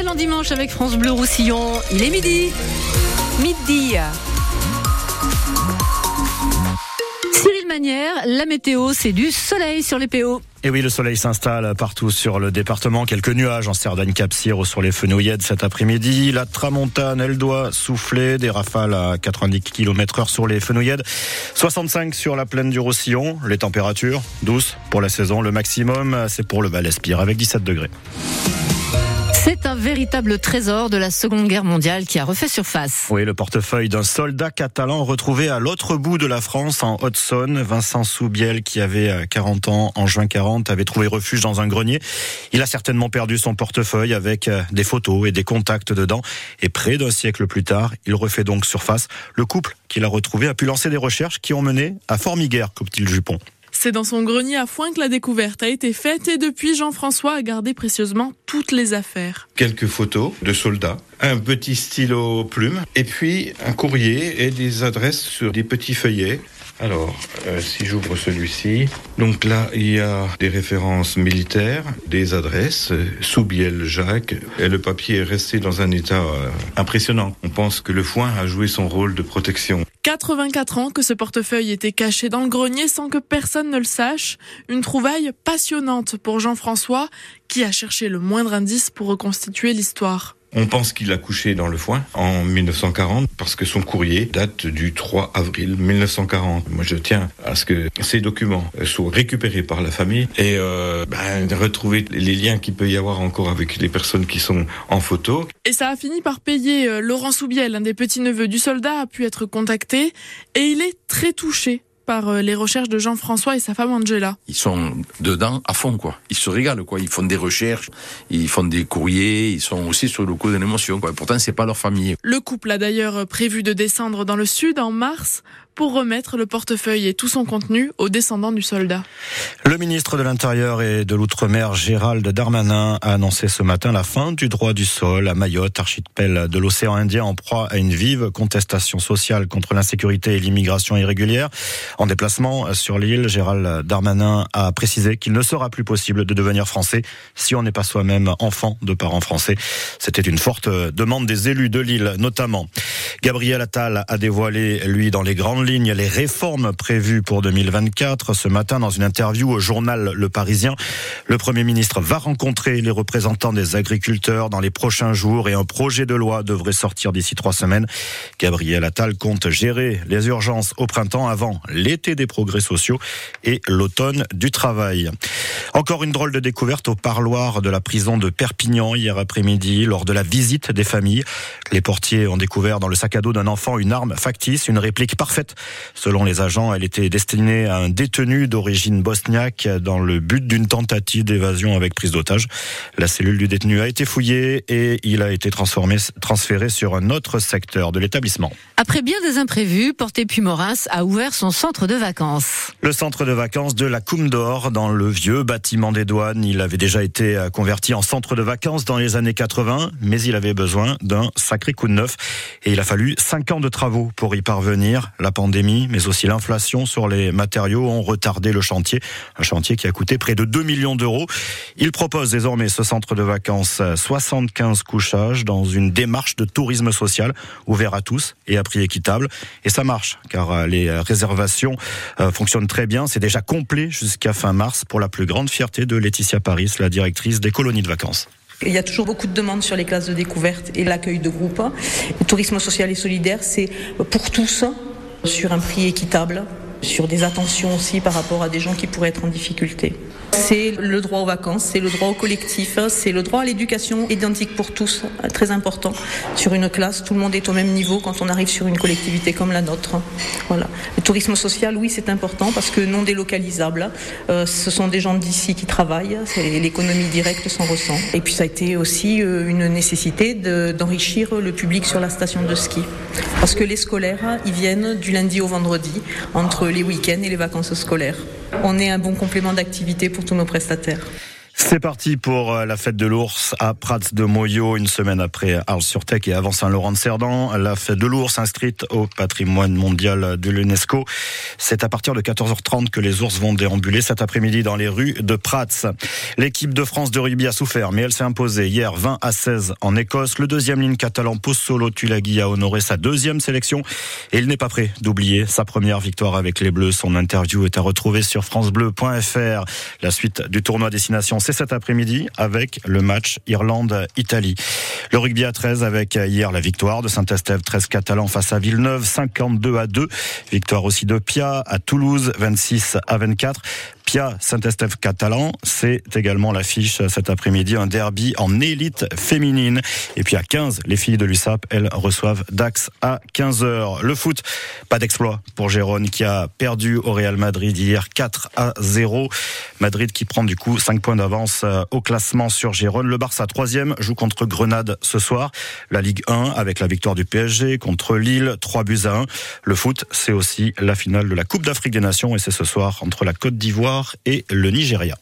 Excellent dimanche avec France Bleu Roussillon. Il est midi. Midi. Cyril Manière, la météo, c'est du soleil sur les PO. Et oui, le soleil s'installe partout sur le département. Quelques nuages en Cerdagne, cap ou sur les Fenouillèdes cet après-midi. La tramontane, elle doit souffler. Des rafales à 90 km heure sur les Fenouillèdes. 65 sur la plaine du Roussillon. Les températures, douces pour la saison. Le maximum, c'est pour le Val-Espire avec 17 degrés. Un véritable trésor de la Seconde Guerre mondiale qui a refait surface. Oui, le portefeuille d'un soldat catalan retrouvé à l'autre bout de la France, en Haute-Saône. Vincent Soubiel, qui avait 40 euh, ans en juin 40, avait trouvé refuge dans un grenier. Il a certainement perdu son portefeuille avec euh, des photos et des contacts dedans. Et près d'un siècle plus tard, il refait donc surface. Le couple qu'il a retrouvé a pu lancer des recherches qui ont mené à Formiguère, coupe-t-il Jupon. C'est dans son grenier à foin que la découverte a été faite et depuis Jean-François a gardé précieusement toutes les affaires. Quelques photos de soldats, un petit stylo plume et puis un courrier et des adresses sur des petits feuillets. Alors, euh, si j'ouvre celui-ci, donc là, il y a des références militaires, des adresses, euh, Soubiel Jacques, et le papier est resté dans un état euh, impressionnant. On pense que le foin a joué son rôle de protection. 84 ans que ce portefeuille était caché dans le grenier sans que personne ne le sache. Une trouvaille passionnante pour Jean-François qui a cherché le moindre indice pour reconstituer l'histoire. On pense qu'il a couché dans le foin en 1940 parce que son courrier date du 3 avril 1940. Moi, je tiens à ce que ces documents soient récupérés par la famille et euh, ben, retrouver les liens qu'il peut y avoir encore avec les personnes qui sont en photo. Et ça a fini par payer. Euh, Laurent Soubiel, un des petits-neveux du soldat, a pu être contacté et il est très touché par euh, les recherches de Jean-François et sa femme Angela. Ils sont dedans à fond, quoi. Ils se régalent, quoi. Ils font des recherches, ils font des courriers, ils sont aussi sur le coup de l'émotion, quoi. pourtant, c'est pas leur famille. Le couple a d'ailleurs prévu de descendre dans le sud en mars pour remettre le portefeuille et tout son contenu aux descendants du soldat. Le ministre de l'Intérieur et de l'Outre-mer, Gérald Darmanin, a annoncé ce matin la fin du droit du sol à Mayotte, archipel de l'océan Indien en proie à une vive contestation sociale contre l'insécurité et l'immigration irrégulière. En déplacement sur l'île, Gérald Darmanin a précisé qu'il ne sera plus possible de devenir français si on n'est pas soi-même enfant de parents français. C'était une forte demande des élus de l'île, notamment. Gabriel Attal a dévoilé, lui, dans les grandes lignes, les réformes prévues pour 2024. Ce matin, dans une interview au journal Le Parisien, le Premier ministre va rencontrer les représentants des agriculteurs dans les prochains jours et un projet de loi devrait sortir d'ici trois semaines. Gabriel Attal compte gérer les urgences au printemps avant l'été des progrès sociaux et l'automne du travail. Encore une drôle de découverte au parloir de la prison de Perpignan hier après-midi lors de la visite des familles. Les portiers ont découvert dans le sac à dos d'un enfant une arme factice, une réplique parfaite. Selon les agents, elle était destinée à un détenu d'origine bosniaque dans le but d'une tentative d'évasion avec prise d'otage. La cellule du détenu a été fouillée et il a été transformé, transféré sur un autre secteur de l'établissement. Après bien des imprévus, Porté Puy-Moras a ouvert son centre de vacances. Le centre de vacances de la Coume d'Or dans le vieux bâtiment des douanes. Il avait déjà été converti en centre de vacances dans les années 80, mais il avait besoin d'un sacré coup de neuf et il a fallu cinq ans de travaux pour y parvenir. La mais aussi l'inflation sur les matériaux ont retardé le chantier. Un chantier qui a coûté près de 2 millions d'euros. Il propose désormais ce centre de vacances 75 couchages dans une démarche de tourisme social ouvert à tous et à prix équitable. Et ça marche, car euh, les réservations euh, fonctionnent très bien. C'est déjà complet jusqu'à fin mars pour la plus grande fierté de Laetitia Paris, la directrice des colonies de vacances. Il y a toujours beaucoup de demandes sur les classes de découverte et l'accueil de groupe. Le tourisme social et solidaire, c'est pour tous, sur un prix équitable, sur des attentions aussi par rapport à des gens qui pourraient être en difficulté. C'est le droit aux vacances, c'est le droit au collectif, c'est le droit à l'éducation identique pour tous, très important. Sur une classe, tout le monde est au même niveau quand on arrive sur une collectivité comme la nôtre. Voilà. Le tourisme social, oui, c'est important parce que non délocalisable. Euh, ce sont des gens d'ici qui travaillent, l'économie directe s'en ressent. Et puis ça a été aussi euh, une nécessité d'enrichir le public sur la station de ski. Parce que les scolaires, ils viennent du lundi au vendredi, entre les week-ends et les vacances scolaires. On est un bon complément d'activité pour tous nos prestataires. C'est parti pour euh, la fête de l'ours à Prats de Moyo, une semaine après Arles-sur-Tech et avant Saint-Laurent-de-Cerdan. La fête de l'ours inscrite au patrimoine mondial de l'UNESCO. C'est à partir de 14h30 que les ours vont déambuler cet après-midi dans les rues de Prats. L'équipe de France de rugby a souffert, mais elle s'est imposée hier 20 à 16 en Écosse. Le deuxième ligne catalan Pozzolo Tulagi a honoré sa deuxième sélection et il n'est pas prêt d'oublier sa première victoire avec les Bleus. Son interview est à retrouver sur francebleu.fr. La suite du tournoi destination cet après-midi avec le match Irlande-Italie. Le rugby à 13 avec hier la victoire de Saint-Estève 13 catalan face à Villeneuve 52 à 2. Victoire aussi de Pia à Toulouse 26 à 24. Pia Saint-Estève catalan, c'est également l'affiche cet après-midi, un derby en élite féminine. Et puis à 15, les filles de l'USAP, elles reçoivent Dax à 15h. Le foot, pas d'exploit pour Gérone qui a perdu au Real Madrid hier 4 à 0. Madrid qui prend du coup 5 points d'avance euh, au classement sur Gérone. Le Barça troisième joue contre Grenade ce soir. La Ligue 1 avec la victoire du PSG contre Lille, 3 buts à 1. Le foot, c'est aussi la finale de la Coupe d'Afrique des Nations et c'est ce soir entre la Et le Nigeria.